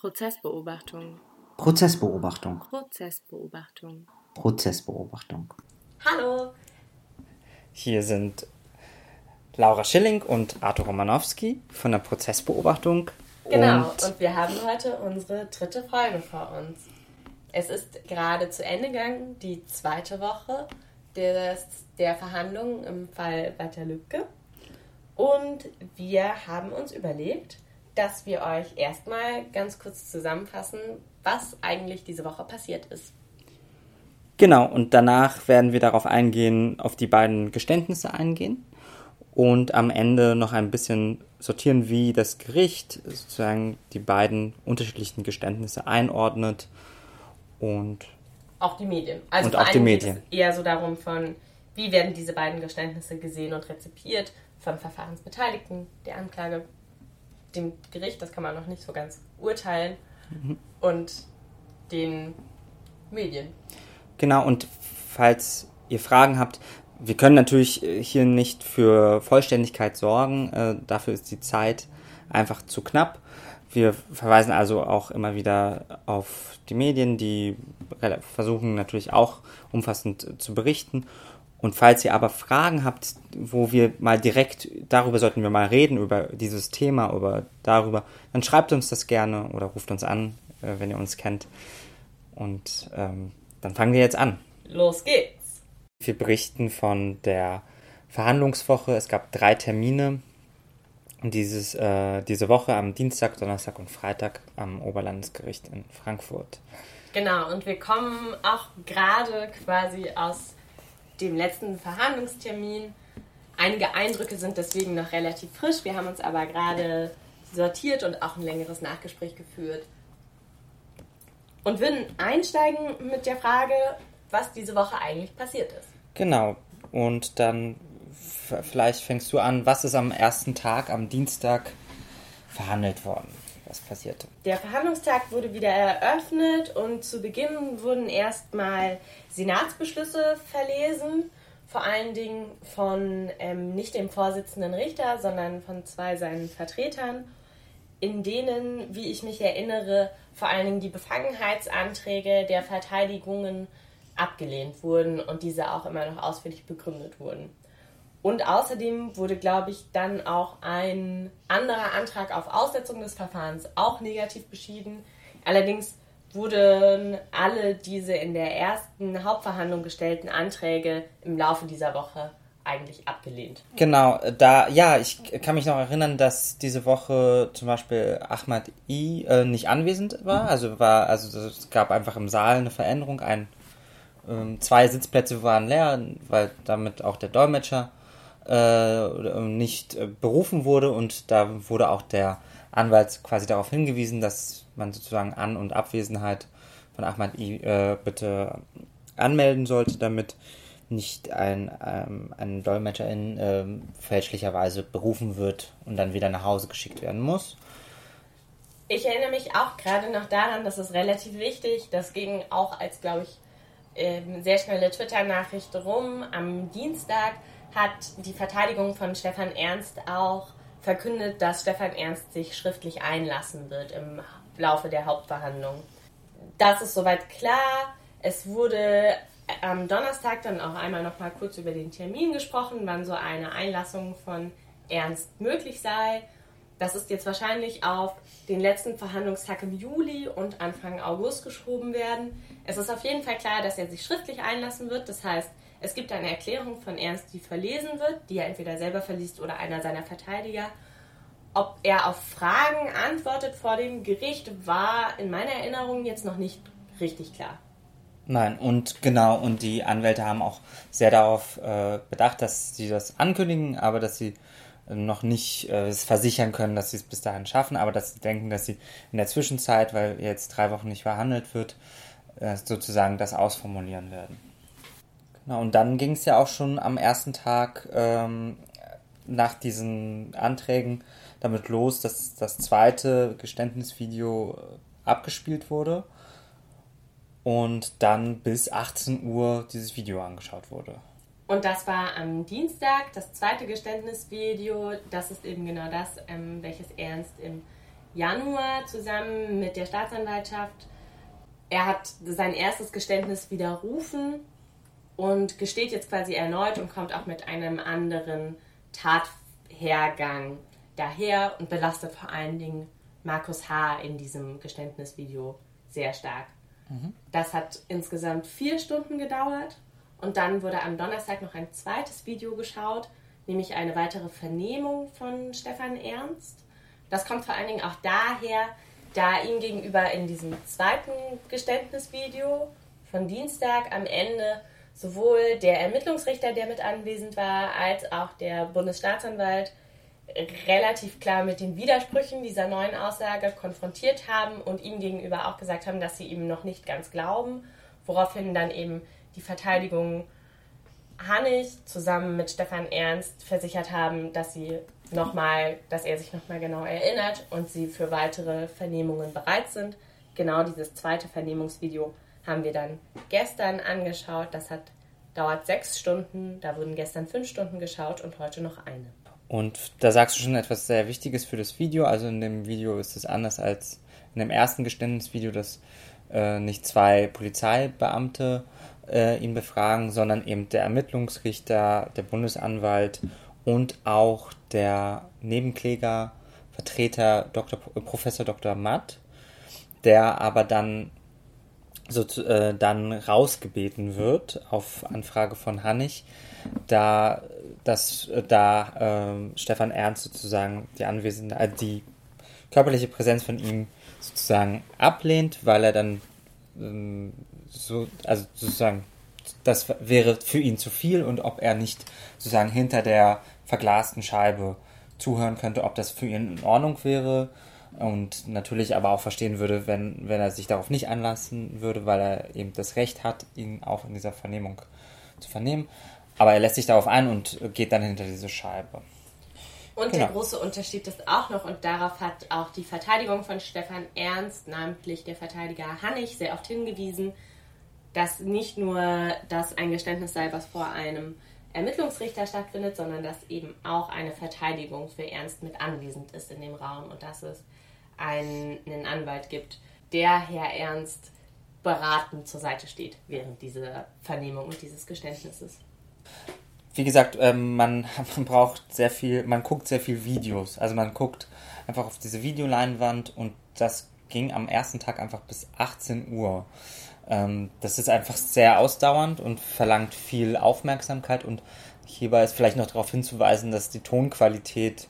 Prozessbeobachtung. Prozessbeobachtung. Prozessbeobachtung. Prozessbeobachtung. Hallo. Hier sind Laura Schilling und Arthur Romanowski von der Prozessbeobachtung. Genau, Und und wir haben heute unsere dritte Folge vor uns. Es ist gerade zu Ende gegangen, die zweite Woche des, der Verhandlungen im Fall Walter Lübcke. Und wir haben uns überlegt, dass wir euch erstmal ganz kurz zusammenfassen, was eigentlich diese Woche passiert ist. genau, und danach werden wir darauf eingehen, auf die beiden Geständnisse eingehen und am Ende noch ein bisschen sortieren, wie das Gericht sozusagen die beiden unterschiedlichen Geständnisse einordnet und Auch die Medien. Also Und auch die Medien. es eher so darum von, wie werden diese beiden Geständnisse gesehen und rezipiert von Verfahrensbeteiligten, der Anklage, dem Gericht, das kann man noch nicht so ganz urteilen, Mhm. und den Medien. Genau, und falls ihr Fragen habt, wir können natürlich äh, hier nicht für Vollständigkeit sorgen. Äh, dafür ist die Zeit einfach zu knapp. Wir verweisen also auch immer wieder auf die Medien, die versuchen natürlich auch umfassend äh, zu berichten. Und falls ihr aber Fragen habt, wo wir mal direkt, darüber sollten wir mal reden, über dieses Thema, über darüber, dann schreibt uns das gerne oder ruft uns an, äh, wenn ihr uns kennt. Und ähm, dann fangen wir jetzt an. Los geht's! Wir berichten von der Verhandlungswoche. Es gab drei Termine dieses, äh, diese Woche am Dienstag, Donnerstag und Freitag am Oberlandesgericht in Frankfurt. Genau, und wir kommen auch gerade quasi aus dem letzten Verhandlungstermin. Einige Eindrücke sind deswegen noch relativ frisch. Wir haben uns aber gerade sortiert und auch ein längeres Nachgespräch geführt. Und würden einsteigen mit der Frage, was diese Woche eigentlich passiert ist. Genau. Und dann vielleicht fängst du an, was ist am ersten Tag, am Dienstag, verhandelt worden? Was passierte? Der Verhandlungstag wurde wieder eröffnet und zu Beginn wurden erstmal Senatsbeschlüsse verlesen, vor allen Dingen von ähm, nicht dem Vorsitzenden Richter, sondern von zwei seinen Vertretern, in denen, wie ich mich erinnere, vor allen Dingen die Befangenheitsanträge der Verteidigungen abgelehnt wurden und diese auch immer noch ausführlich begründet wurden. Und außerdem wurde, glaube ich, dann auch ein anderer Antrag auf Aussetzung des Verfahrens auch negativ beschieden. Allerdings wurden alle diese in der ersten Hauptverhandlung gestellten Anträge im Laufe dieser Woche eigentlich abgelehnt. Genau, äh, da, ja, ich kann mich noch erinnern, dass diese Woche zum Beispiel Ahmad I äh, nicht anwesend war. Also war, also es gab einfach im Saal eine Veränderung. Ein, ähm, zwei Sitzplätze waren leer, weil damit auch der Dolmetscher äh, nicht äh, berufen wurde und da wurde auch der Anwalt quasi darauf hingewiesen, dass man sozusagen An- und Abwesenheit von Ahmad I äh, bitte anmelden sollte, damit nicht ein, ähm, ein Dolmetscherin ähm, fälschlicherweise berufen wird und dann wieder nach Hause geschickt werden muss. Ich erinnere mich auch gerade noch daran, das ist relativ wichtig. Das ging auch als, glaube ich, ähm, sehr schnelle Twitter-Nachricht rum. Am Dienstag hat die Verteidigung von Stefan Ernst auch verkündet, dass Stefan Ernst sich schriftlich einlassen wird im Laufe der Hauptverhandlung. Das ist soweit klar. Es wurde am Donnerstag dann auch einmal noch mal kurz über den Termin gesprochen, wann so eine Einlassung von Ernst möglich sei. Das ist jetzt wahrscheinlich auf den letzten Verhandlungstag im Juli und Anfang August geschoben werden. Es ist auf jeden Fall klar, dass er sich schriftlich einlassen wird. Das heißt, es gibt eine Erklärung von Ernst, die verlesen wird, die er entweder selber verliest oder einer seiner Verteidiger. Ob er auf Fragen antwortet vor dem Gericht, war in meiner Erinnerung jetzt noch nicht richtig klar. Nein, und genau, und die Anwälte haben auch sehr darauf äh, bedacht, dass sie das ankündigen, aber dass sie noch nicht äh, es versichern können, dass sie es bis dahin schaffen, aber dass sie denken, dass sie in der Zwischenzeit, weil jetzt drei Wochen nicht verhandelt wird, äh, sozusagen das ausformulieren werden. Genau, und dann ging es ja auch schon am ersten Tag ähm, nach diesen Anträgen damit los, dass das zweite Geständnisvideo äh, abgespielt wurde und dann bis 18 Uhr dieses Video angeschaut wurde. Und das war am Dienstag, das zweite Geständnisvideo. Das ist eben genau das, ähm, welches Ernst im Januar zusammen mit der Staatsanwaltschaft. Er hat sein erstes Geständnis widerrufen und gesteht jetzt quasi erneut und kommt auch mit einem anderen Tathergang daher und belastet vor allen Dingen Markus H. in diesem Geständnisvideo sehr stark. Mhm. Das hat insgesamt vier Stunden gedauert und dann wurde am Donnerstag noch ein zweites Video geschaut, nämlich eine weitere Vernehmung von Stefan Ernst. Das kommt vor allen Dingen auch daher, da ihm gegenüber in diesem zweiten Geständnisvideo von Dienstag am Ende sowohl der Ermittlungsrichter, der mit anwesend war, als auch der Bundesstaatsanwalt relativ klar mit den Widersprüchen dieser neuen Aussage konfrontiert haben und ihm gegenüber auch gesagt haben, dass sie ihm noch nicht ganz glauben, woraufhin dann eben die Verteidigung Hannig zusammen mit Stefan Ernst versichert haben, dass sie nochmal, dass er sich nochmal genau erinnert und sie für weitere Vernehmungen bereit sind. Genau dieses zweite Vernehmungsvideo haben wir dann gestern angeschaut. Das hat dauert sechs Stunden. Da wurden gestern fünf Stunden geschaut und heute noch eine. Und da sagst du schon etwas sehr Wichtiges für das Video. Also in dem Video ist es anders als in dem ersten Geständnisvideo, dass äh, nicht zwei Polizeibeamte äh, ihn befragen, sondern eben der Ermittlungsrichter, der Bundesanwalt und auch der Nebenkläger, Vertreter Dr., Professor Dr. Matt, der aber dann so äh, dann rausgebeten wird auf Anfrage von Hannig, da dass äh, da äh, Stefan Ernst sozusagen die anwesende, also die körperliche Präsenz von ihm sozusagen ablehnt, weil er dann ähm, so, also sozusagen, das wäre für ihn zu viel und ob er nicht sozusagen hinter der verglasten Scheibe zuhören könnte, ob das für ihn in Ordnung wäre und natürlich aber auch verstehen würde, wenn, wenn er sich darauf nicht anlassen würde, weil er eben das Recht hat, ihn auch in dieser Vernehmung zu vernehmen. Aber er lässt sich darauf ein und geht dann hinter diese Scheibe. Und genau. der große Unterschied ist auch noch, und darauf hat auch die Verteidigung von Stefan Ernst, namentlich der Verteidiger Hannig, sehr oft hingewiesen, dass nicht nur das ein Geständnis sei, was vor einem Ermittlungsrichter stattfindet, sondern dass eben auch eine Verteidigung für Ernst mit anwesend ist in dem Raum und dass es einen Anwalt gibt, der Herr Ernst beratend zur Seite steht während dieser Vernehmung und dieses Geständnisses. Wie gesagt, ähm, man, man braucht sehr viel, man guckt sehr viel Videos. Also man guckt einfach auf diese Videoleinwand und das ging am ersten Tag einfach bis 18 Uhr. Ähm, das ist einfach sehr ausdauernd und verlangt viel Aufmerksamkeit und hierbei ist vielleicht noch darauf hinzuweisen, dass die Tonqualität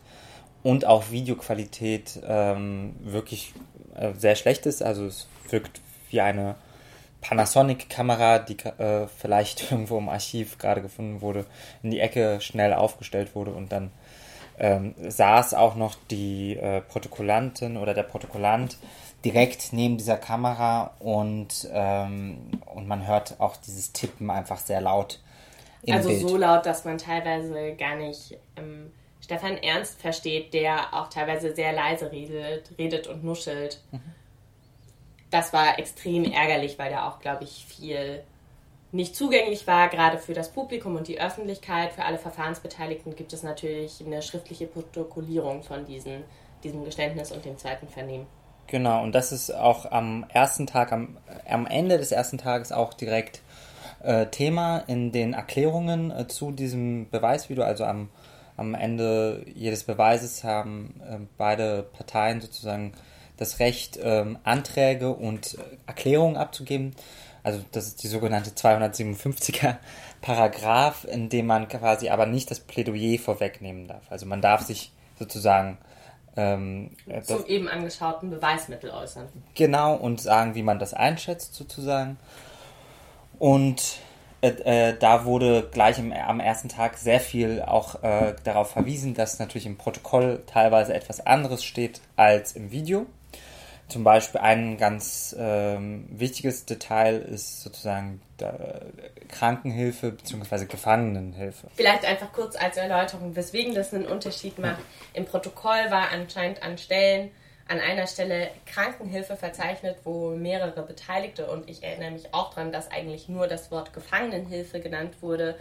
und auch Videoqualität ähm, wirklich äh, sehr schlecht ist. Also es wirkt wie eine Panasonic-Kamera, die äh, vielleicht irgendwo im Archiv gerade gefunden wurde, in die Ecke schnell aufgestellt wurde und dann ähm, saß auch noch die äh, Protokollantin oder der Protokollant direkt neben dieser Kamera und, ähm, und man hört auch dieses Tippen einfach sehr laut. Also Bild. so laut, dass man teilweise gar nicht ähm, Stefan Ernst versteht, der auch teilweise sehr leise redet, redet und nuschelt. Mhm. Das war extrem ärgerlich, weil da auch, glaube ich, viel nicht zugänglich war, gerade für das Publikum und die Öffentlichkeit. Für alle Verfahrensbeteiligten gibt es natürlich eine schriftliche Protokollierung von diesen, diesem Geständnis und dem zweiten Vernehmen. Genau, und das ist auch am ersten Tag, am, am Ende des ersten Tages auch direkt äh, Thema in den Erklärungen äh, zu diesem Beweisvideo, also am am Ende jedes Beweises haben äh, beide Parteien sozusagen das Recht, ähm, Anträge und äh, Erklärungen abzugeben. Also das ist die sogenannte 257er Paragraph, in dem man quasi aber nicht das Plädoyer vorwegnehmen darf. Also man darf sich sozusagen ähm, zum eben angeschauten Beweismittel äußern. Genau, und sagen, wie man das einschätzt sozusagen. Und äh, äh, da wurde gleich im, am ersten Tag sehr viel auch äh, darauf verwiesen, dass natürlich im Protokoll teilweise etwas anderes steht als im Video. Zum Beispiel ein ganz ähm, wichtiges Detail ist sozusagen Krankenhilfe bzw. Gefangenenhilfe. Vielleicht einfach kurz als Erläuterung, weswegen das einen Unterschied macht. Im Protokoll war anscheinend an Stellen an einer Stelle Krankenhilfe verzeichnet, wo mehrere Beteiligte und ich erinnere mich auch daran, dass eigentlich nur das Wort Gefangenenhilfe genannt wurde.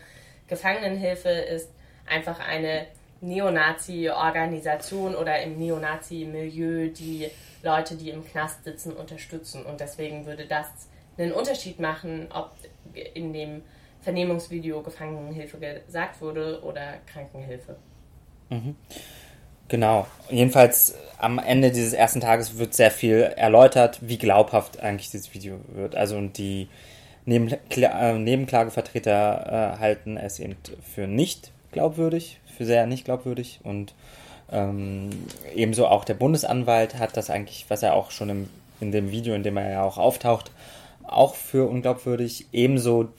Gefangenenhilfe ist einfach eine Neonazi-Organisation oder im Neonazi-Milieu die Leute, die im Knast sitzen, unterstützen. Und deswegen würde das einen Unterschied machen, ob in dem Vernehmungsvideo Gefangenenhilfe gesagt wurde oder Krankenhilfe. Mhm. Genau. Jedenfalls am Ende dieses ersten Tages wird sehr viel erläutert, wie glaubhaft eigentlich dieses Video wird. Also und die äh, Nebenklagevertreter äh, halten es eben für nicht glaubwürdig, für sehr nicht glaubwürdig und ähm, ebenso auch der Bundesanwalt hat das eigentlich, was er auch schon im, in dem Video, in dem er ja auch auftaucht, auch für unglaubwürdig. Ebenso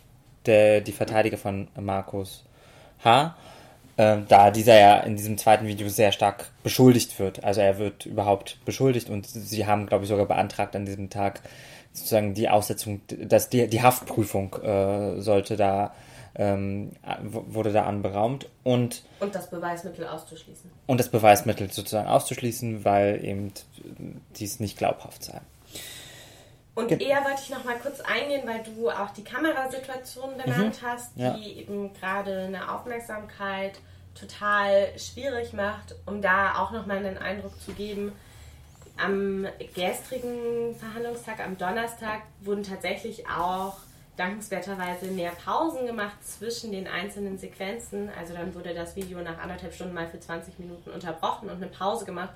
der, die Verteidiger von Markus H., äh, da dieser ja in diesem zweiten Video sehr stark beschuldigt wird. Also er wird überhaupt beschuldigt und sie haben, glaube ich, sogar beantragt an diesem Tag sozusagen die Aussetzung, dass die, die Haftprüfung äh, sollte da ähm, wurde da anberaumt und und das Beweismittel auszuschließen und das Beweismittel sozusagen auszuschließen, weil eben dies nicht glaubhaft sei. Und eher wollte ich noch mal kurz eingehen, weil du auch die Kamerasituation benannt mhm. hast, die ja. eben gerade eine Aufmerksamkeit total schwierig macht, um da auch noch mal einen Eindruck zu geben. Am gestrigen Verhandlungstag, am Donnerstag, wurden tatsächlich auch dankenswerterweise mehr Pausen gemacht zwischen den einzelnen Sequenzen. Also dann wurde das Video nach anderthalb Stunden mal für 20 Minuten unterbrochen und eine Pause gemacht,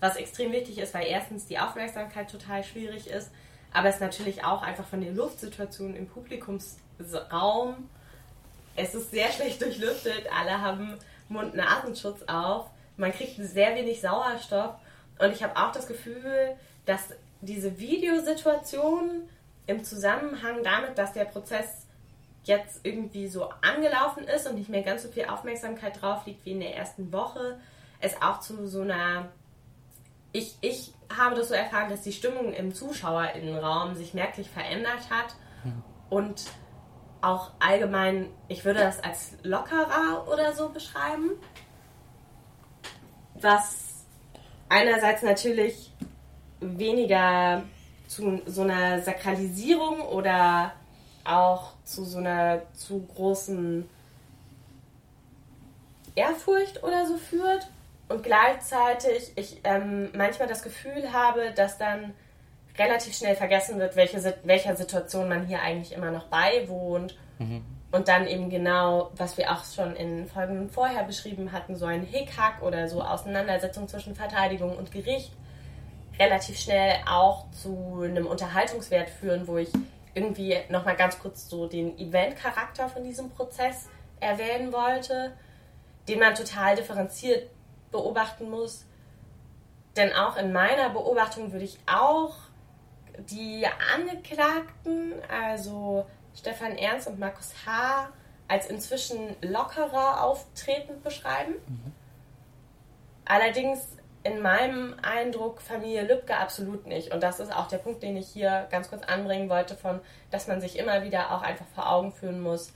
was extrem wichtig ist, weil erstens die Aufmerksamkeit total schwierig ist aber es natürlich auch einfach von der Luftsituation im Publikumsraum. Es ist sehr schlecht durchlüftet, alle haben Mund-Nasenschutz auf, man kriegt sehr wenig Sauerstoff. Und ich habe auch das Gefühl, dass diese Videosituation im Zusammenhang damit, dass der Prozess jetzt irgendwie so angelaufen ist und nicht mehr ganz so viel Aufmerksamkeit drauf liegt wie in der ersten Woche, es auch zu so einer ich, ich habe das so erfahren, dass die Stimmung im Zuschauerinnenraum sich merklich verändert hat. Und auch allgemein, ich würde das als lockerer oder so beschreiben, was einerseits natürlich weniger zu so einer Sakralisierung oder auch zu so einer zu großen Ehrfurcht oder so führt. Und gleichzeitig ich ähm, manchmal das Gefühl habe, dass dann relativ schnell vergessen wird, welche, welcher Situation man hier eigentlich immer noch beiwohnt. Mhm. Und dann eben genau, was wir auch schon in Folgen vorher beschrieben hatten, so ein Hickhack oder so Auseinandersetzung zwischen Verteidigung und Gericht relativ schnell auch zu einem Unterhaltungswert führen, wo ich irgendwie nochmal ganz kurz so den Event-Charakter von diesem Prozess erwähnen wollte, den man total differenziert beobachten muss. Denn auch in meiner Beobachtung würde ich auch die Angeklagten, also Stefan Ernst und Markus H., als inzwischen lockerer auftretend beschreiben. Mhm. Allerdings in meinem Eindruck Familie Lübcke absolut nicht. Und das ist auch der Punkt, den ich hier ganz kurz anbringen wollte, von, dass man sich immer wieder auch einfach vor Augen führen muss,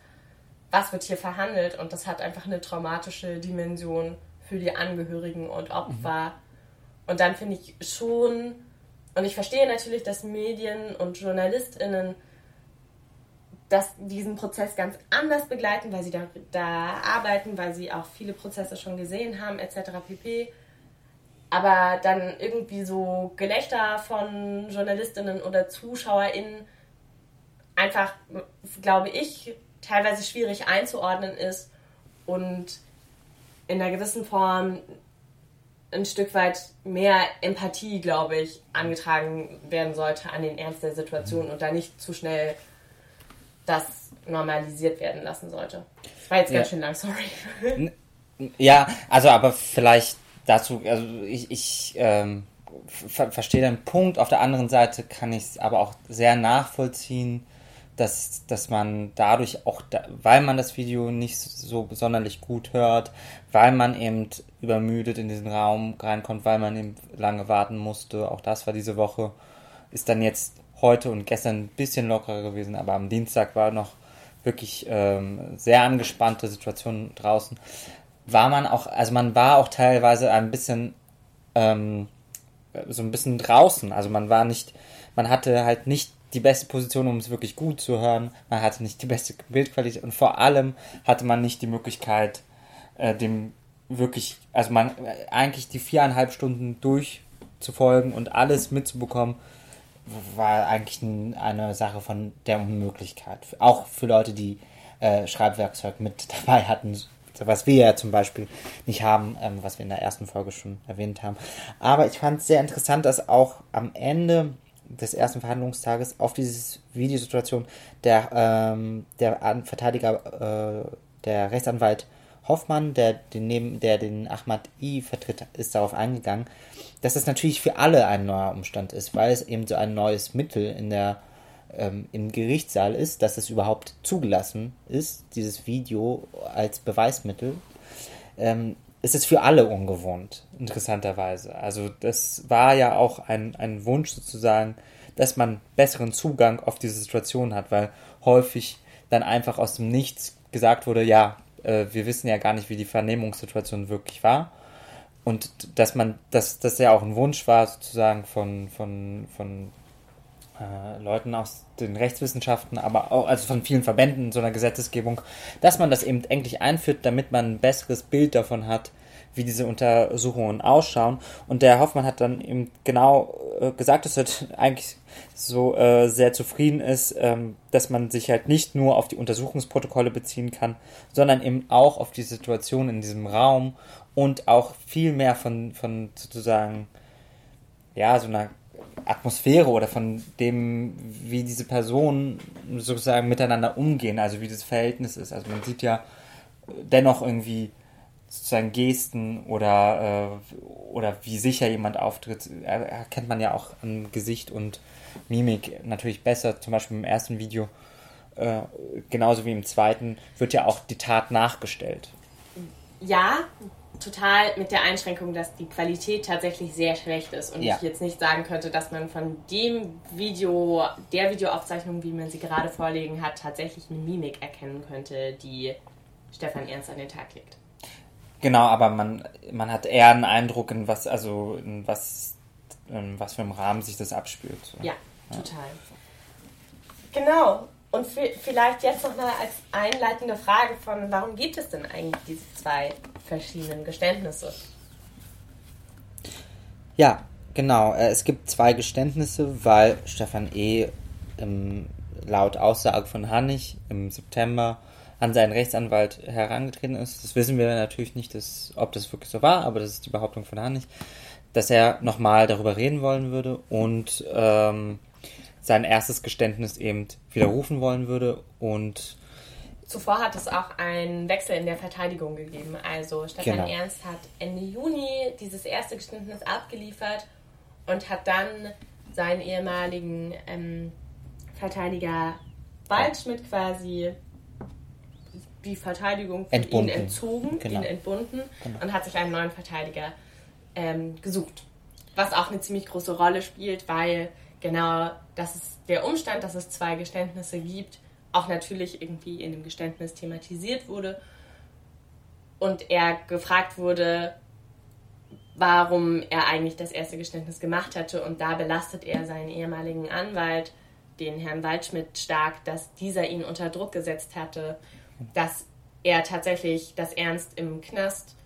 was wird hier verhandelt. Und das hat einfach eine traumatische Dimension für die Angehörigen und Opfer. Mhm. Und dann finde ich schon, und ich verstehe natürlich, dass Medien und JournalistInnen das, diesen Prozess ganz anders begleiten, weil sie da, da arbeiten, weil sie auch viele Prozesse schon gesehen haben, etc. pp. Aber dann irgendwie so Gelächter von JournalistInnen oder ZuschauerInnen einfach, glaube ich, teilweise schwierig einzuordnen ist und in einer gewissen Form ein Stück weit mehr Empathie, glaube ich, angetragen werden sollte an den Ernst der Situation und da nicht zu schnell das normalisiert werden lassen sollte. Das war jetzt ja. ganz schön lang, sorry. Ja, also aber vielleicht dazu, also ich, ich ähm, ver verstehe den Punkt. Auf der anderen Seite kann ich es aber auch sehr nachvollziehen, dass, dass man dadurch auch, da, weil man das Video nicht so sonderlich gut hört, weil man eben übermüdet in diesen Raum reinkommt, weil man eben lange warten musste, auch das war diese Woche, ist dann jetzt heute und gestern ein bisschen lockerer gewesen, aber am Dienstag war noch wirklich ähm, sehr angespannte Situation draußen. War man auch, also man war auch teilweise ein bisschen ähm, so ein bisschen draußen, also man war nicht, man hatte halt nicht die beste Position, um es wirklich gut zu hören. Man hatte nicht die beste Bildqualität und vor allem hatte man nicht die Möglichkeit, äh, dem wirklich, also man eigentlich die viereinhalb Stunden durchzufolgen und alles mitzubekommen, war eigentlich eine Sache von der Unmöglichkeit. Auch für Leute, die äh, Schreibwerkzeug mit dabei hatten, was wir ja zum Beispiel nicht haben, ähm, was wir in der ersten Folge schon erwähnt haben. Aber ich fand es sehr interessant, dass auch am Ende des ersten Verhandlungstages auf diese Videosituation der, ähm, der Verteidiger, äh, der Rechtsanwalt Hoffmann, der den, der den Ahmad I vertritt, ist darauf eingegangen, dass das natürlich für alle ein neuer Umstand ist, weil es eben so ein neues Mittel in der, ähm, im Gerichtssaal ist, dass es überhaupt zugelassen ist, dieses Video als Beweismittel. Ähm, es ist für alle ungewohnt, interessanterweise. Also das war ja auch ein, ein Wunsch sozusagen, dass man besseren Zugang auf diese Situation hat, weil häufig dann einfach aus dem Nichts gesagt wurde, ja, äh, wir wissen ja gar nicht, wie die Vernehmungssituation wirklich war. Und dass man, dass das ja auch ein Wunsch war, sozusagen von, von, von äh, Leuten aus den Rechtswissenschaften, aber auch also von vielen Verbänden in so einer Gesetzesgebung, dass man das eben endlich einführt, damit man ein besseres Bild davon hat, wie diese Untersuchungen ausschauen. Und der Hoffmann hat dann eben genau äh, gesagt, dass er eigentlich so äh, sehr zufrieden ist, ähm, dass man sich halt nicht nur auf die Untersuchungsprotokolle beziehen kann, sondern eben auch auf die Situation in diesem Raum und auch viel mehr von, von sozusagen, ja, so einer Atmosphäre oder von dem, wie diese Personen sozusagen miteinander umgehen, also wie das Verhältnis ist. Also man sieht ja dennoch irgendwie sozusagen Gesten oder, äh, oder wie sicher jemand auftritt, erkennt man ja auch an Gesicht und Mimik natürlich besser. Zum Beispiel im ersten Video, äh, genauso wie im zweiten, wird ja auch die Tat nachgestellt. Ja, total mit der Einschränkung, dass die Qualität tatsächlich sehr schlecht ist und ja. ich jetzt nicht sagen könnte, dass man von dem Video, der Videoaufzeichnung, wie man sie gerade vorlegen hat, tatsächlich eine Mimik erkennen könnte, die Stefan Ernst an den Tag legt. Genau, aber man, man hat eher einen Eindruck, in was, also in was, in was für einem Rahmen sich das abspielt. So. Ja, ja, total. Genau. Und vielleicht jetzt noch mal als einleitende Frage von, warum gibt es denn eigentlich diese zwei verschiedenen Geständnisse? Ja, genau. Äh, es gibt zwei Geständnisse, weil Stefan E. Laut Aussage von Hannig im September an seinen Rechtsanwalt herangetreten ist. Das wissen wir natürlich nicht, dass, ob das wirklich so war, aber das ist die Behauptung von Hannig, dass er nochmal darüber reden wollen würde und ähm, sein erstes Geständnis eben widerrufen wollen würde und Zuvor hat es auch einen Wechsel in der Verteidigung gegeben. Also Stefan genau. Ernst hat Ende Juni dieses erste Geständnis abgeliefert und hat dann seinen ehemaligen ähm, Verteidiger Waldschmidt quasi die Verteidigung entbunden. ihn entzogen, genau. ihn entbunden genau. und hat sich einen neuen Verteidiger ähm, gesucht. Was auch eine ziemlich große Rolle spielt, weil genau das ist der Umstand, dass es zwei Geständnisse gibt, auch natürlich irgendwie in dem Geständnis thematisiert wurde und er gefragt wurde, warum er eigentlich das erste Geständnis gemacht hatte und da belastet er seinen ehemaligen Anwalt, den Herrn Waldschmidt, stark, dass dieser ihn unter Druck gesetzt hatte, dass er tatsächlich, dass Ernst im Knast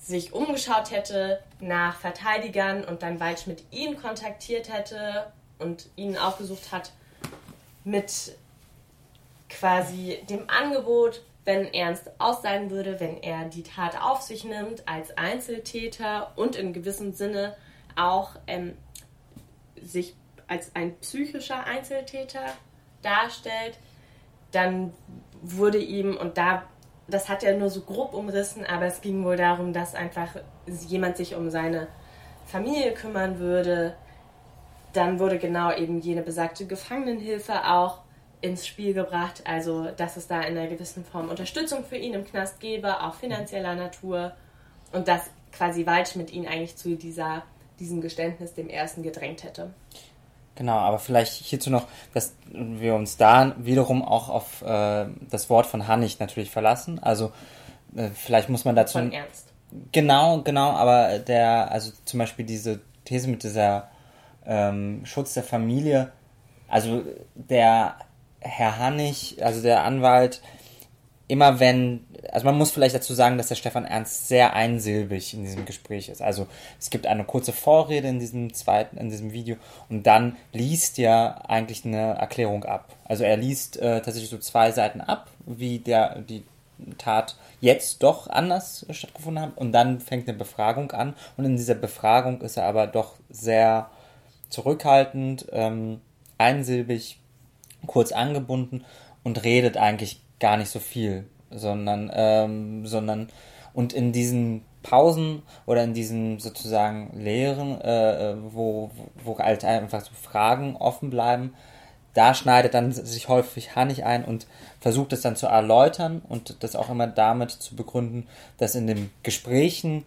sich umgeschaut hätte nach Verteidigern und dann Waldschmidt ihn kontaktiert hätte und ihn aufgesucht hat mit quasi dem Angebot, wenn Ernst aus sein würde, wenn er die Tat auf sich nimmt als Einzeltäter und in gewissem Sinne auch ähm, sich als ein psychischer Einzeltäter darstellt, dann wurde ihm, und da, das hat er nur so grob umrissen, aber es ging wohl darum, dass einfach jemand sich um seine Familie kümmern würde. Dann wurde genau eben jene besagte Gefangenenhilfe auch ins Spiel gebracht, also dass es da in einer gewissen Form Unterstützung für ihn im Knast gäbe, auch finanzieller Natur und dass quasi Waldschmidt ihn eigentlich zu dieser, diesem Geständnis dem ersten gedrängt hätte. Genau, aber vielleicht hierzu noch, dass wir uns da wiederum auch auf äh, das Wort von Hannig natürlich verlassen. Also äh, vielleicht muss man dazu. Von Ernst. Genau, genau, aber der, also zum Beispiel diese These mit dieser ähm, Schutz der Familie, also der Herr Hannig, also der Anwalt, immer wenn, also man muss vielleicht dazu sagen, dass der Stefan Ernst sehr einsilbig in diesem Gespräch ist. Also es gibt eine kurze Vorrede in diesem zweiten, in diesem Video und dann liest er eigentlich eine Erklärung ab. Also er liest äh, tatsächlich so zwei Seiten ab, wie der die Tat jetzt doch anders stattgefunden hat und dann fängt eine Befragung an und in dieser Befragung ist er aber doch sehr zurückhaltend, ähm, einsilbig, kurz angebunden und redet eigentlich gar nicht so viel, sondern, ähm, sondern und in diesen Pausen oder in diesen sozusagen Lehren, äh, wo, wo halt einfach so Fragen offen bleiben, da schneidet dann sich häufig Hannig ein und versucht es dann zu erläutern und das auch immer damit zu begründen, dass in den Gesprächen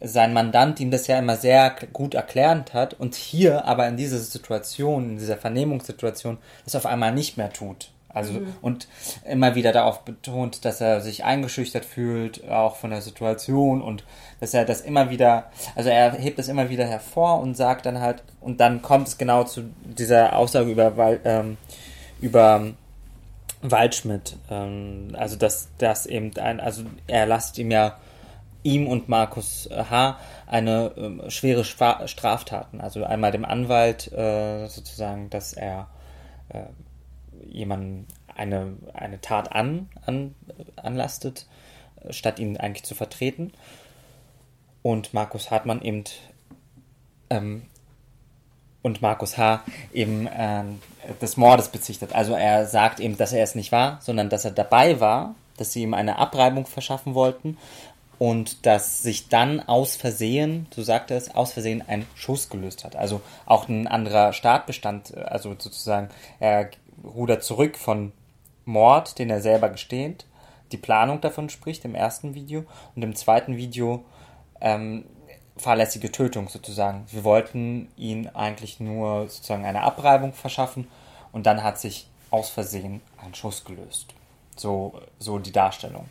sein Mandant ihm das ja immer sehr gut erklärt hat und hier aber in dieser Situation, in dieser Vernehmungssituation, das auf einmal nicht mehr tut. Also mhm. und immer wieder darauf betont, dass er sich eingeschüchtert fühlt, auch von der Situation und dass er das immer wieder, also er hebt das immer wieder hervor und sagt dann halt, und dann kommt es genau zu dieser Aussage über, ähm, über Waldschmidt, ähm, also dass das eben ein, also er lasst ihm ja ihm und Markus H. eine äh, schwere Straftaten, also einmal dem Anwalt äh, sozusagen, dass er äh, jemanden eine, eine Tat an, an, anlastet, statt ihn eigentlich zu vertreten. Und Markus Hartmann eben ähm, und Markus H. eben äh, des Mordes bezichtet. Also er sagt eben, dass er es nicht war, sondern dass er dabei war, dass sie ihm eine Abreibung verschaffen wollten und dass sich dann aus Versehen, so sagt er es, aus Versehen ein Schuss gelöst hat. Also auch ein anderer Startbestand, also sozusagen, er rudert zurück von Mord, den er selber gesteht, die Planung davon spricht im ersten Video und im zweiten Video ähm, fahrlässige Tötung sozusagen. Wir wollten ihn eigentlich nur sozusagen eine Abreibung verschaffen und dann hat sich aus Versehen ein Schuss gelöst. So, so die Darstellung.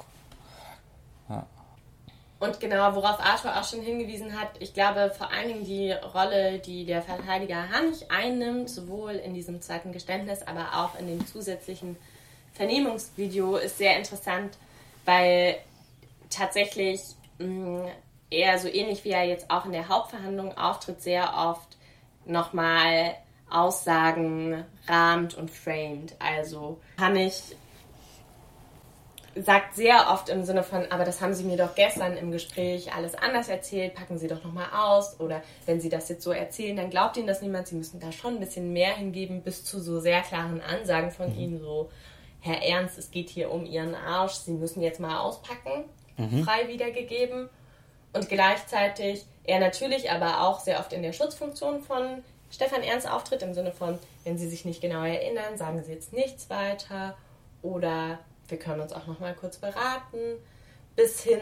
Und genau, worauf Arthur auch schon hingewiesen hat, ich glaube vor allen Dingen die Rolle, die der Verteidiger Hanch einnimmt, sowohl in diesem zweiten Geständnis, aber auch in dem zusätzlichen Vernehmungsvideo, ist sehr interessant, weil tatsächlich mh, mm, er so ähnlich wie er jetzt auch in der Hauptverhandlung auftritt, sehr oft nochmal Aussagen rahmt und framed. Also Hanich sagt sehr oft im Sinne von, aber das haben Sie mir doch gestern im Gespräch alles anders erzählt, packen Sie doch nochmal aus. Oder wenn Sie das jetzt so erzählen, dann glaubt Ihnen das niemand. Sie müssen da schon ein bisschen mehr hingeben, bis zu so sehr klaren Ansagen von mhm. Ihnen, so, Herr Ernst, es geht hier um Ihren Arsch, Sie müssen jetzt mal auspacken, mhm. frei wiedergegeben. Und gleichzeitig er natürlich aber auch sehr oft in der Schutzfunktion von Stefan Ernst auftritt, im Sinne von, wenn Sie sich nicht genau erinnern, sagen Sie jetzt nichts weiter oder wir können uns auch noch mal kurz beraten, bis hin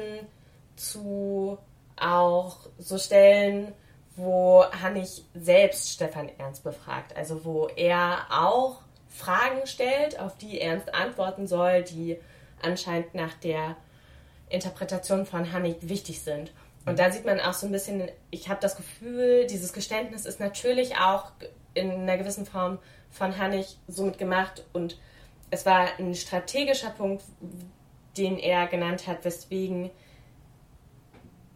zu auch so Stellen, wo Hannig selbst Stefan Ernst befragt, also wo er auch Fragen stellt, auf die Ernst antworten soll, die anscheinend nach der Interpretation von Hannig wichtig sind. Und da sieht man auch so ein bisschen, ich habe das Gefühl, dieses Geständnis ist natürlich auch in einer gewissen Form von Hannig somit gemacht und es war ein strategischer Punkt, den er genannt hat, weswegen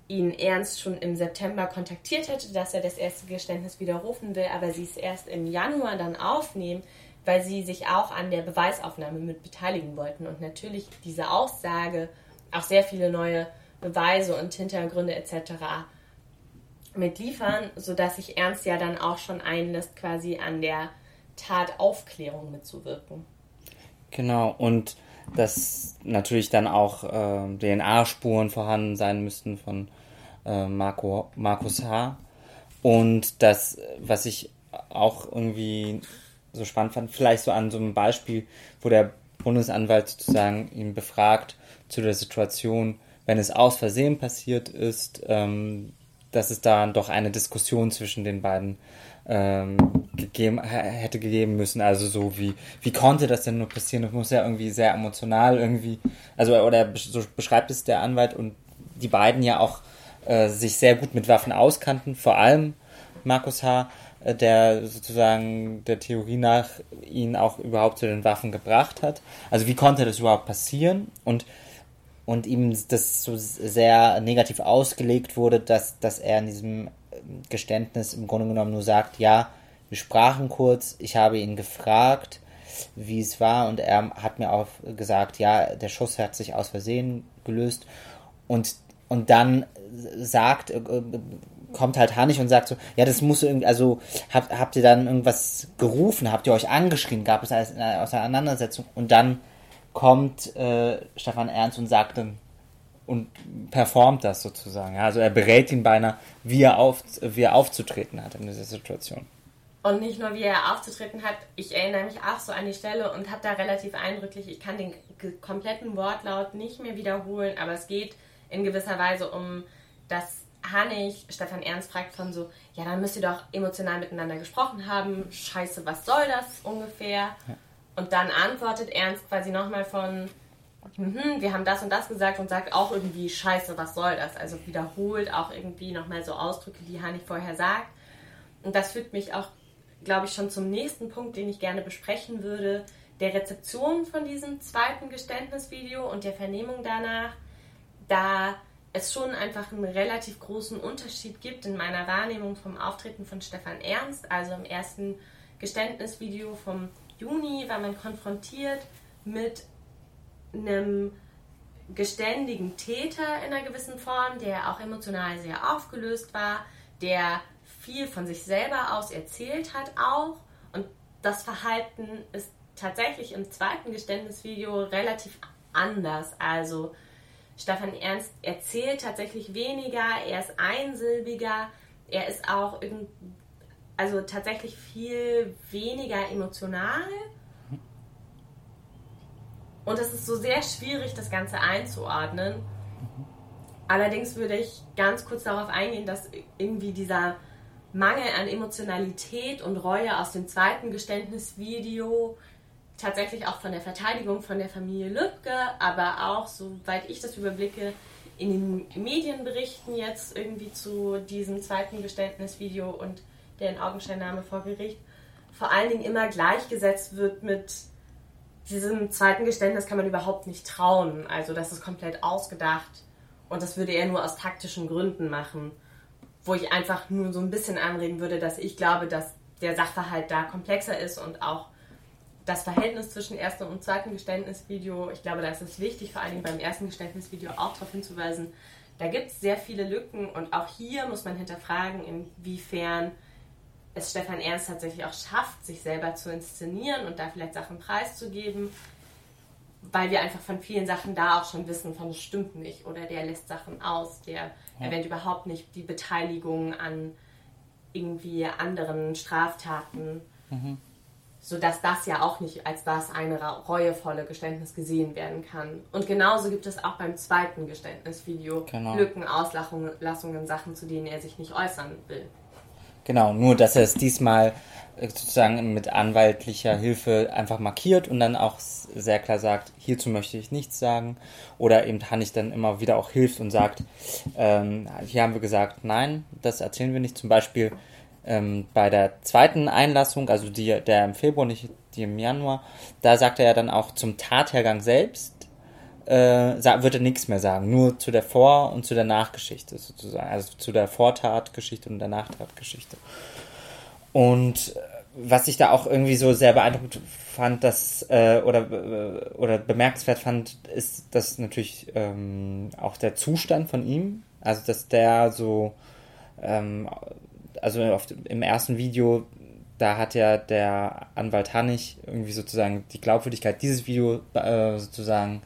ihn Ernst schon im September kontaktiert hätte, dass er das erste Geständnis widerrufen will, aber sie es erst im Januar dann aufnehmen, weil sie sich auch an der Beweisaufnahme mit beteiligen wollten und natürlich diese Aussage auch sehr viele neue Beweise und Hintergründe etc. mitliefern, sodass sich Ernst ja dann auch schon einlässt, quasi an der Tataufklärung mitzuwirken. Genau, und dass natürlich dann auch äh, DNA-Spuren vorhanden sein müssten von äh, Marco, Markus H. Und das, was ich auch irgendwie so spannend fand, vielleicht so an so einem Beispiel, wo der Bundesanwalt sozusagen ihn befragt zu der Situation, wenn es aus Versehen passiert ist, ähm, dass es da doch eine Diskussion zwischen den beiden ähm, gegeben, hätte gegeben müssen. Also so wie, wie konnte das denn nur passieren? Das muss ja irgendwie sehr emotional irgendwie, also oder so beschreibt es der Anwalt und die beiden ja auch äh, sich sehr gut mit Waffen auskannten, vor allem Markus H. äh, der sozusagen der Theorie nach ihn auch überhaupt zu den Waffen gebracht hat. Also wie konnte das überhaupt passieren? Und und ihm das so sehr negativ ausgelegt wurde, dass, dass er in diesem Geständnis im Grunde genommen nur sagt, ja, wir sprachen kurz, ich habe ihn gefragt, wie es war und er hat mir auch gesagt, ja, der Schuss hat sich aus Versehen gelöst. Und, und dann sagt, äh, kommt halt Hannig und sagt so, ja, das muss irgendwie, also habt, habt ihr dann irgendwas gerufen, habt ihr euch angeschrien, gab es eine Auseinandersetzung? Und dann kommt äh, Stefan Ernst und sagt dann und performt das sozusagen. Also er berät ihn beinahe, wie er, auf, wie er aufzutreten hat in dieser Situation. Und nicht nur, wie er aufzutreten hat, ich erinnere mich auch so an die Stelle und habe da relativ eindrücklich, ich kann den kompletten Wortlaut nicht mehr wiederholen, aber es geht in gewisser Weise um, dass Hannig Stefan Ernst fragt von so, ja, dann müsst ihr doch emotional miteinander gesprochen haben, scheiße, was soll das ungefähr? Ja. Und dann antwortet Ernst quasi nochmal von, mhm, wir haben das und das gesagt und sagt auch irgendwie, scheiße, was soll das? Also wiederholt auch irgendwie nochmal so Ausdrücke, die Hani vorher sagt. Und das führt mich auch, glaube ich, schon zum nächsten Punkt, den ich gerne besprechen würde, der Rezeption von diesem zweiten Geständnisvideo und der Vernehmung danach, da es schon einfach einen relativ großen Unterschied gibt in meiner Wahrnehmung vom Auftreten von Stefan Ernst, also im ersten Geständnisvideo vom Juni war man konfrontiert mit einem geständigen Täter in einer gewissen Form, der auch emotional sehr aufgelöst war, der viel von sich selber aus erzählt hat auch. Und das Verhalten ist tatsächlich im zweiten Geständnisvideo relativ anders. Also Stefan Ernst erzählt tatsächlich weniger, er ist einsilbiger, er ist auch also tatsächlich viel weniger emotional. Und es ist so sehr schwierig, das Ganze einzuordnen. Allerdings würde ich ganz kurz darauf eingehen, dass irgendwie dieser Mangel an Emotionalität und Reue aus dem zweiten Geständnisvideo tatsächlich auch von der Verteidigung von der Familie Lübcke, aber auch, soweit ich das überblicke, in den Medienberichten jetzt irgendwie zu diesem zweiten Geständnisvideo und der Inaugenscheinnahme vor Gericht, vor allen Dingen immer gleichgesetzt wird mit diesem zweiten Geständnis kann man überhaupt nicht trauen. Also das ist komplett ausgedacht und das würde er nur aus taktischen Gründen machen. Wo ich einfach nur so ein bisschen anreden würde, dass ich glaube, dass der Sachverhalt da komplexer ist und auch das Verhältnis zwischen ersten und zweiten Geständnisvideo, ich glaube, da ist es wichtig, vor allen Dingen beim ersten Geständnisvideo auch darauf hinzuweisen, da gibt es sehr viele Lücken und auch hier muss man hinterfragen, inwiefern es Stefan Ernst tatsächlich auch schafft, sich selber zu inszenieren und da vielleicht Sachen preiszugeben, weil wir einfach von vielen Sachen da auch schon wissen, von das stimmt nicht oder der lässt Sachen aus, der ja. erwähnt überhaupt nicht die Beteiligung an irgendwie anderen Straftaten, mhm. sodass das ja auch nicht als das eine reuevolle Geständnis gesehen werden kann. Und genauso gibt es auch beim zweiten Geständnisvideo genau. Lücken, Auslassungen, Sachen, zu denen er sich nicht äußern will. Genau, nur dass er es diesmal äh, sozusagen mit anwaltlicher Hilfe einfach markiert und dann auch sehr klar sagt, hierzu möchte ich nichts sagen. Oder eben Hannig dann immer wieder auch hilft und sagt, ähm, hier haben wir gesagt, nein, das erzählen wir nicht. Zum Beispiel ähm, bei der zweiten Einlassung, also die, der im Februar, nicht die im Januar, da sagt er ja dann auch zum Tathergang selbst, äh, wird er nichts mehr sagen, nur zu der Vor- und zu der Nachgeschichte sozusagen, also zu der Vortatgeschichte und der Nachtatgeschichte. Und äh, was ich da auch irgendwie so sehr beeindruckend fand, dass äh, oder äh, oder bemerkenswert fand, ist, dass natürlich ähm, auch der Zustand von ihm, also dass der so, ähm, also auf, im ersten Video, da hat ja der Anwalt Hannig irgendwie sozusagen die Glaubwürdigkeit dieses Video äh, sozusagen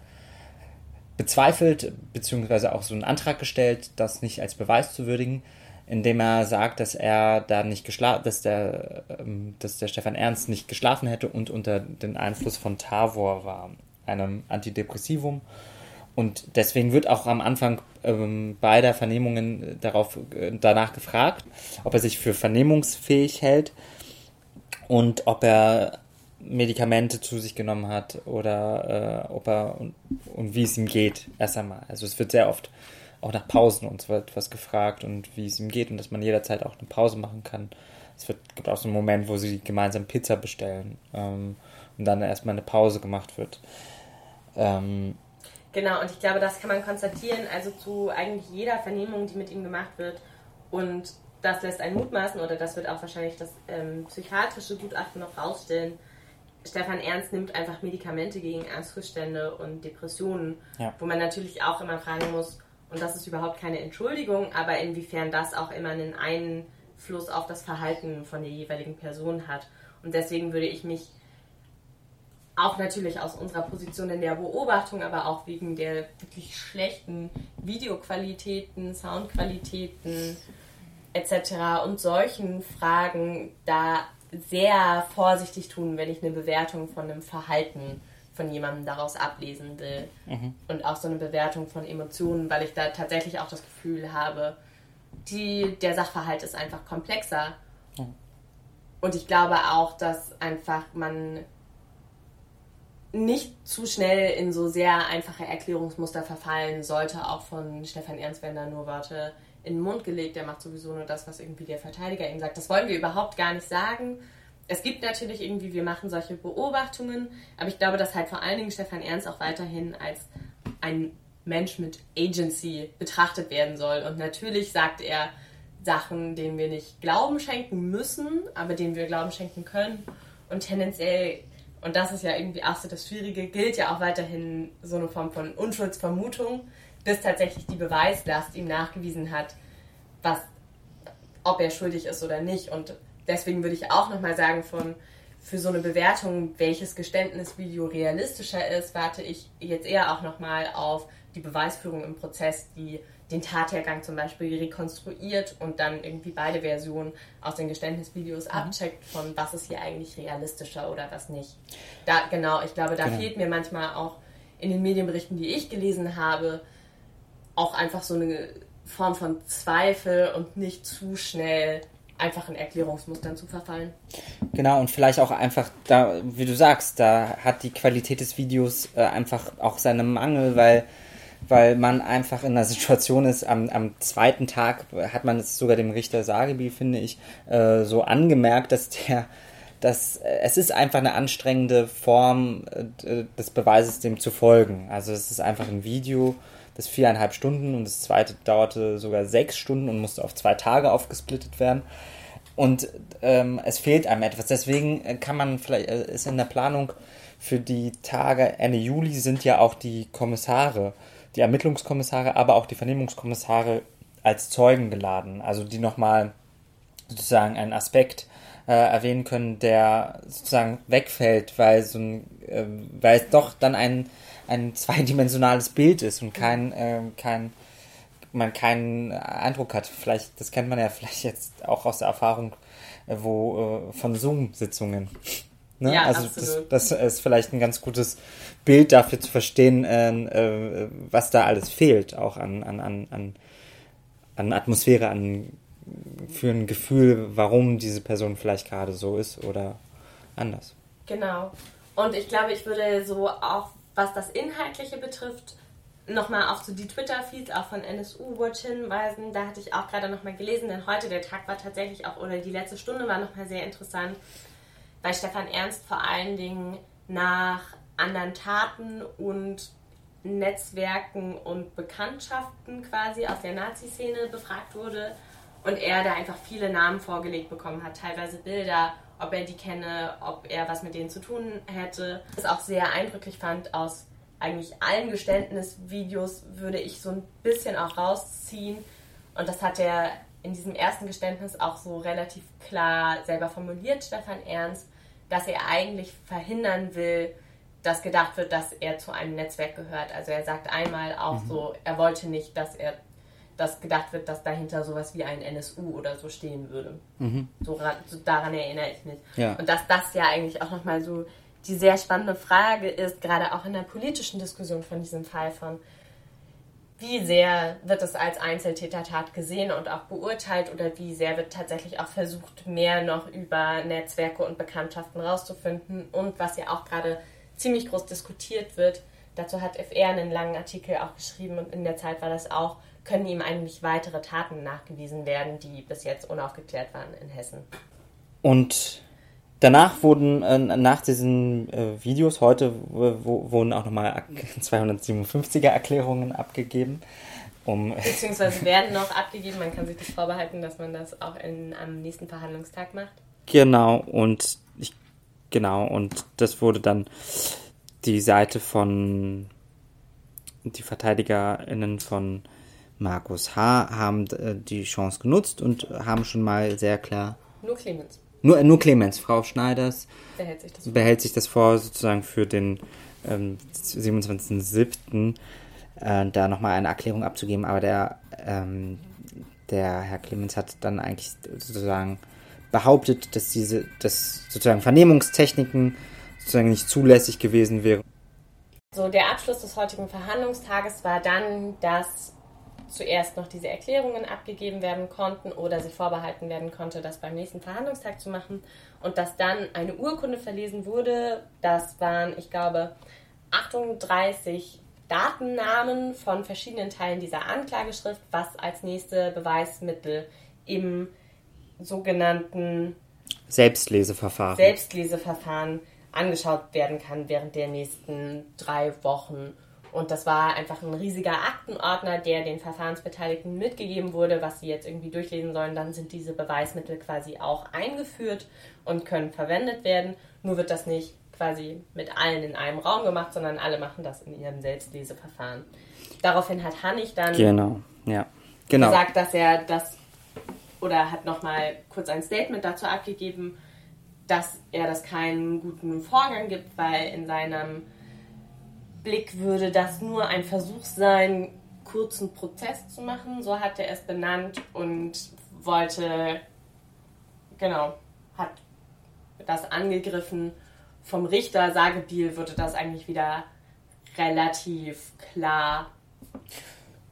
bezweifelt, beziehungsweise auch so einen Antrag gestellt, das nicht als Beweis zu würdigen, indem er sagt, dass er da nicht geschlafen, dass der, ähm, dass der Stefan Ernst nicht geschlafen hätte und unter den Einfluss von Tavor war, einem Antidepressivum. Und deswegen wird auch am Anfang ähm, beider Vernehmungen darauf, äh, danach gefragt, ob er sich für vernehmungsfähig hält und ob er Medikamente zu sich genommen hat oder äh, ob er und, und wie es ihm geht, erst einmal. Also es wird sehr oft auch nach Pausen und so etwas gefragt und wie es ihm geht und dass man jederzeit auch eine Pause machen kann es wird, gibt auch so einen Moment, wo sie gemeinsam Pizza bestellen ähm, und dann erstmal eine Pause gemacht wird. Ähm, genau, und ich glaube, das kann man konstatieren, also zu eigentlich jeder Vernehmung, die mit ihm gemacht wird. Und das lässt einen mutmaßen, oder das wird auch wahrscheinlich das ähm, psychiatrische Gutachten noch rausstellen. Stefan Ernst nimmt einfach Medikamente gegen Angstzustände und Depressionen, ja. wo man natürlich auch immer fragen muss, und das ist überhaupt keine Entschuldigung, aber inwiefern das auch immer einen Einfluss auf das Verhalten von der jeweiligen Person hat. Und deswegen würde ich mich auch natürlich aus unserer Position in der Beobachtung, aber auch wegen der wirklich schlechten Videoqualitäten, Soundqualitäten etc. und solchen Fragen da sehr vorsichtig tun, wenn ich eine Bewertung von einem Verhalten von jemandem daraus ablesen will. Mhm. Und auch so eine Bewertung von Emotionen, weil ich da tatsächlich auch das Gefühl habe, die, der Sachverhalt ist einfach komplexer. Mhm. Und ich glaube auch, dass einfach man nicht zu schnell in so sehr einfache Erklärungsmuster verfallen sollte, auch von Stefan Ernst, wenn da nur Worte in den Mund gelegt, der macht sowieso nur das, was irgendwie der Verteidiger ihm sagt. Das wollen wir überhaupt gar nicht sagen. Es gibt natürlich irgendwie, wir machen solche Beobachtungen, aber ich glaube, dass halt vor allen Dingen Stefan Ernst auch weiterhin als ein Mensch mit Agency betrachtet werden soll. Und natürlich sagt er Sachen, denen wir nicht Glauben schenken müssen, aber denen wir Glauben schenken können. Und tendenziell und das ist ja irgendwie auch so das Schwierige, gilt ja auch weiterhin so eine Form von Unschuldsvermutung, bis tatsächlich die Beweislast ihm nachgewiesen hat, was, ob er schuldig ist oder nicht. Und deswegen würde ich auch nochmal sagen, von, für so eine Bewertung, welches Geständnisvideo realistischer ist, warte ich jetzt eher auch nochmal auf die Beweisführung im Prozess, die den Tathergang zum Beispiel rekonstruiert und dann irgendwie beide Versionen aus den Geständnisvideos mhm. abcheckt, von was ist hier eigentlich realistischer oder was nicht. Da, genau, ich glaube, da genau. fehlt mir manchmal auch in den Medienberichten, die ich gelesen habe, auch einfach so eine Form von Zweifel und nicht zu schnell einfach in Erklärungsmustern zu verfallen. Genau, und vielleicht auch einfach, da, wie du sagst, da hat die Qualität des Videos äh, einfach auch seine Mangel, weil weil man einfach in einer Situation ist, am, am zweiten Tag hat man es sogar dem Richter Sagebi, finde ich, äh, so angemerkt, dass der dass äh, es ist einfach eine anstrengende Form äh, des Beweises, dem zu folgen. Also es ist einfach ein Video, das viereinhalb Stunden und das zweite dauerte sogar sechs Stunden und musste auf zwei Tage aufgesplittet werden. Und ähm, es fehlt einem etwas. Deswegen äh, kann man vielleicht, äh, ist in der Planung für die Tage Ende Juli sind ja auch die Kommissare die Ermittlungskommissare, aber auch die Vernehmungskommissare als Zeugen geladen, also die nochmal sozusagen einen Aspekt äh, erwähnen können, der sozusagen wegfällt, weil so ein, äh, weil es doch dann ein, ein zweidimensionales Bild ist und kein, äh, kein man keinen Eindruck hat. Vielleicht, das kennt man ja vielleicht jetzt auch aus der Erfahrung, äh, wo äh, von Zoom-Sitzungen. Ne? Ja, also das, das, ist vielleicht ein ganz gutes Bild dafür zu verstehen, äh, äh, was da alles fehlt, auch an, an, an, an Atmosphäre, an für ein Gefühl, warum diese Person vielleicht gerade so ist oder anders. Genau. Und ich glaube, ich würde so auch, was das Inhaltliche betrifft, nochmal auf so die Twitter-Feeds auch von NSU Watch hinweisen. Da hatte ich auch gerade nochmal gelesen, denn heute der Tag war tatsächlich auch, oder die letzte Stunde war nochmal sehr interessant weil Stefan Ernst vor allen Dingen nach anderen Taten und Netzwerken und Bekanntschaften quasi aus der Nazi-Szene befragt wurde und er da einfach viele Namen vorgelegt bekommen hat, teilweise Bilder, ob er die kenne, ob er was mit denen zu tun hätte. Was auch sehr eindrücklich fand aus eigentlich allen Geständnisvideos würde ich so ein bisschen auch rausziehen und das hat er in diesem ersten Geständnis auch so relativ klar selber formuliert, Stefan Ernst, dass er eigentlich verhindern will, dass gedacht wird, dass er zu einem Netzwerk gehört. Also er sagt einmal auch mhm. so, er wollte nicht, dass er dass gedacht wird, dass dahinter sowas wie ein NSU oder so stehen würde. Mhm. So, so, daran erinnere ich mich. Ja. Und dass das ja eigentlich auch nochmal so die sehr spannende Frage ist, gerade auch in der politischen Diskussion von diesem Fall von, wie sehr wird es als Einzeltätertat gesehen und auch beurteilt oder wie sehr wird tatsächlich auch versucht, mehr noch über Netzwerke und Bekanntschaften rauszufinden und was ja auch gerade ziemlich groß diskutiert wird. Dazu hat FR einen langen Artikel auch geschrieben und in der Zeit war das auch, können ihm eigentlich weitere Taten nachgewiesen werden, die bis jetzt unaufgeklärt waren in Hessen. Und danach wurden, äh, nach diesen äh, Videos, heute wo, wurden auch nochmal 257er Erklärungen abgegeben. Um Beziehungsweise werden noch abgegeben. Man kann sich das vorbehalten, dass man das auch in, am nächsten Verhandlungstag macht. Genau, und ich, genau, und das wurde dann die Seite von die VerteidigerInnen von Markus H. haben äh, die Chance genutzt und haben schon mal sehr klar. Nur Clemens. Nur, nur Clemens, Frau Schneiders behält sich das vor, behält sich das vor sozusagen für den ähm, 27.07. Äh, da nochmal eine Erklärung abzugeben, aber der, ähm, der Herr Clemens hat dann eigentlich sozusagen behauptet, dass diese, dass sozusagen Vernehmungstechniken sozusagen nicht zulässig gewesen wären. So, der Abschluss des heutigen Verhandlungstages war dann, dass zuerst noch diese Erklärungen abgegeben werden konnten oder sie vorbehalten werden konnte, das beim nächsten Verhandlungstag zu machen und dass dann eine Urkunde verlesen wurde. Das waren, ich glaube, 38 Datennamen von verschiedenen Teilen dieser Anklageschrift, was als nächste Beweismittel im sogenannten Selbstleseverfahren, Selbstleseverfahren angeschaut werden kann während der nächsten drei Wochen. Und das war einfach ein riesiger Aktenordner, der den Verfahrensbeteiligten mitgegeben wurde, was sie jetzt irgendwie durchlesen sollen. Dann sind diese Beweismittel quasi auch eingeführt und können verwendet werden. Nur wird das nicht quasi mit allen in einem Raum gemacht, sondern alle machen das in ihrem Selbstleseverfahren. Daraufhin hat Hannig dann genau, ja. genau. gesagt, dass er das oder hat nochmal kurz ein Statement dazu abgegeben, dass er das keinen guten Vorgang gibt, weil in seinem Blick würde das nur ein Versuch sein, kurzen Prozess zu machen. So hat er es benannt und wollte, genau, hat das angegriffen. Vom Richter Sagebiel würde das eigentlich wieder relativ klar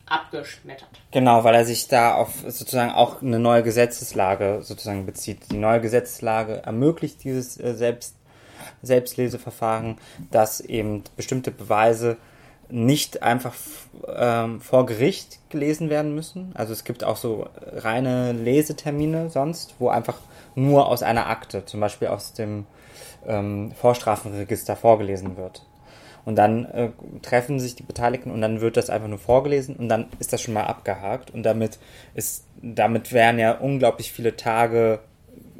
abgeschmettert. Genau, weil er sich da auf sozusagen auch eine neue Gesetzeslage sozusagen bezieht. Die neue Gesetzeslage ermöglicht dieses äh, Selbst Selbstleseverfahren, dass eben bestimmte Beweise nicht einfach ähm, vor Gericht gelesen werden müssen. Also es gibt auch so reine Lesetermine sonst, wo einfach nur aus einer Akte, zum Beispiel aus dem ähm, Vorstrafenregister vorgelesen wird. Und dann äh, treffen sich die Beteiligten und dann wird das einfach nur vorgelesen und dann ist das schon mal abgehakt. Und damit ist, damit wären ja unglaublich viele Tage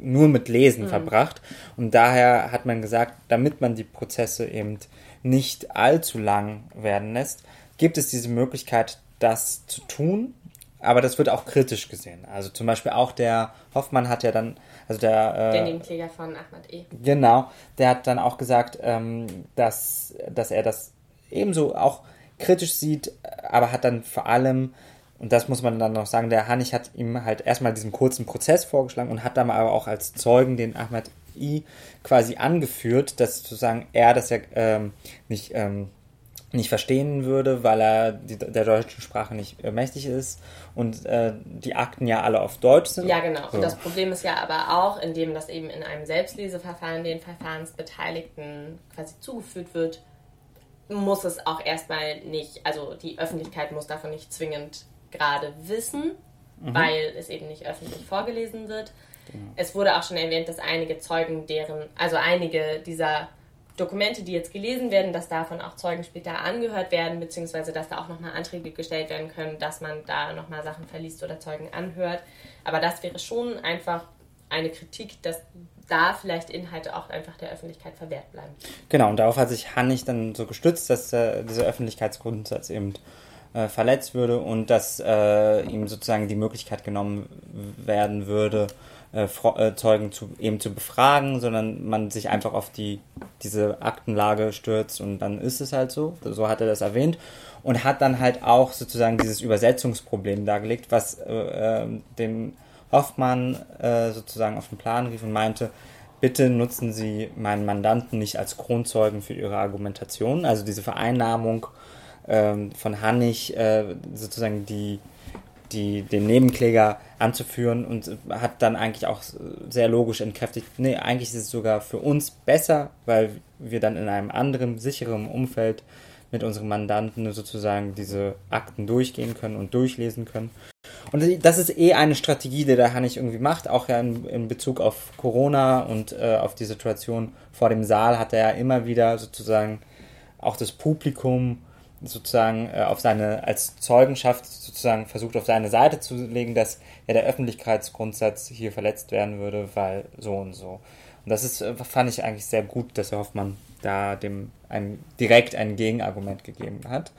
nur mit Lesen mhm. verbracht. Und daher hat man gesagt, damit man die Prozesse eben nicht allzu lang werden lässt, gibt es diese Möglichkeit, das zu tun. Aber das wird auch kritisch gesehen. Also zum Beispiel auch der Hoffmann hat ja dann, also der. Äh, der Nebenkläger von Ahmad E. Genau, der hat dann auch gesagt, ähm, dass, dass er das ebenso auch kritisch sieht, aber hat dann vor allem und das muss man dann noch sagen, der Hanich hat ihm halt erstmal diesen kurzen Prozess vorgeschlagen und hat dann aber auch als Zeugen den Ahmad I quasi angeführt, dass sozusagen er das ja ähm, nicht, ähm, nicht verstehen würde, weil er die, der deutschen Sprache nicht äh, mächtig ist und äh, die Akten ja alle auf Deutsch sind. Ja, genau. So. Und das Problem ist ja aber auch, indem das eben in einem Selbstleseverfahren den Verfahrensbeteiligten quasi zugeführt wird, muss es auch erstmal nicht, also die Öffentlichkeit muss davon nicht zwingend gerade wissen, mhm. weil es eben nicht öffentlich vorgelesen wird. Genau. Es wurde auch schon erwähnt, dass einige Zeugen deren, also einige dieser Dokumente, die jetzt gelesen werden, dass davon auch Zeugen später angehört werden, beziehungsweise dass da auch nochmal Anträge gestellt werden können, dass man da nochmal Sachen verliest oder Zeugen anhört. Aber das wäre schon einfach eine Kritik, dass da vielleicht Inhalte auch einfach der Öffentlichkeit verwehrt bleiben. Genau, und darauf hat sich Hannig dann so gestützt, dass äh, dieser Öffentlichkeitsgrundsatz eben äh, verletzt würde und dass äh, ihm sozusagen die Möglichkeit genommen werden würde, äh, äh, Zeugen zu, eben zu befragen, sondern man sich einfach auf die, diese Aktenlage stürzt und dann ist es halt so. So hat er das erwähnt. Und hat dann halt auch sozusagen dieses Übersetzungsproblem dargelegt, was äh, äh dem Hoffmann äh, sozusagen auf den Plan rief und meinte, bitte nutzen Sie meinen Mandanten nicht als Kronzeugen für Ihre Argumentation. Also diese Vereinnahmung ähm, von Hannig äh, sozusagen die, die, den Nebenkläger anzuführen und hat dann eigentlich auch sehr logisch entkräftigt, nee, eigentlich ist es sogar für uns besser, weil wir dann in einem anderen, sicheren Umfeld mit unseren Mandanten sozusagen diese Akten durchgehen können und durchlesen können. Und das ist eh eine Strategie, die der Hannig irgendwie macht, auch ja in, in Bezug auf Corona und äh, auf die Situation vor dem Saal hat er ja immer wieder sozusagen auch das Publikum sozusagen äh, auf seine, als Zeugenschaft sozusagen versucht auf seine Seite zu legen, dass ja der Öffentlichkeitsgrundsatz hier verletzt werden würde, weil so und so. Und das ist, äh, fand ich eigentlich sehr gut, dass Herr Hoffmann da dem ein, direkt ein Gegenargument gegeben hat.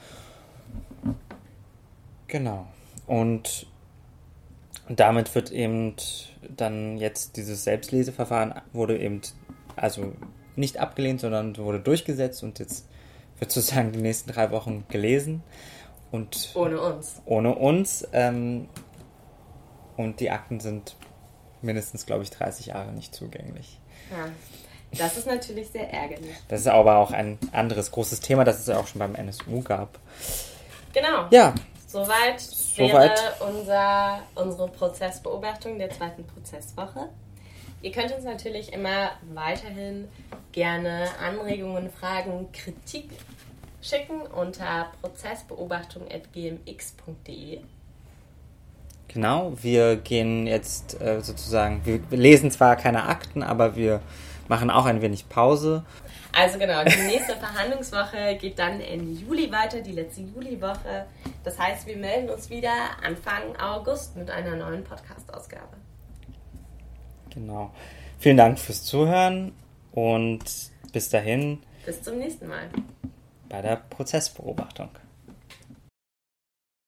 Genau. Und damit wird eben dann jetzt dieses Selbstleseverfahren wurde eben also nicht abgelehnt, sondern wurde durchgesetzt und jetzt wird sozusagen die nächsten drei Wochen gelesen. Und ohne uns. Ohne uns. Ähm, und die Akten sind mindestens, glaube ich, 30 Jahre nicht zugänglich. Ja. Das ist natürlich sehr ärgerlich. Das ist aber auch ein anderes großes Thema, das es ja auch schon beim NSU gab. Genau. Ja. Soweit, Soweit. wäre unser, unsere Prozessbeobachtung der zweiten Prozesswoche. Ihr könnt uns natürlich immer weiterhin gerne Anregungen, Fragen, Kritik schicken unter prozessbeobachtung.gmx.de. Genau, wir gehen jetzt äh, sozusagen, wir lesen zwar keine Akten, aber wir machen auch ein wenig Pause. Also genau, die nächste Verhandlungswoche geht dann im Juli weiter, die letzte Juliwoche. Das heißt, wir melden uns wieder Anfang August mit einer neuen Podcast-Ausgabe. Genau. Vielen Dank fürs Zuhören und bis dahin. Bis zum nächsten Mal. Bei der Prozessbeobachtung.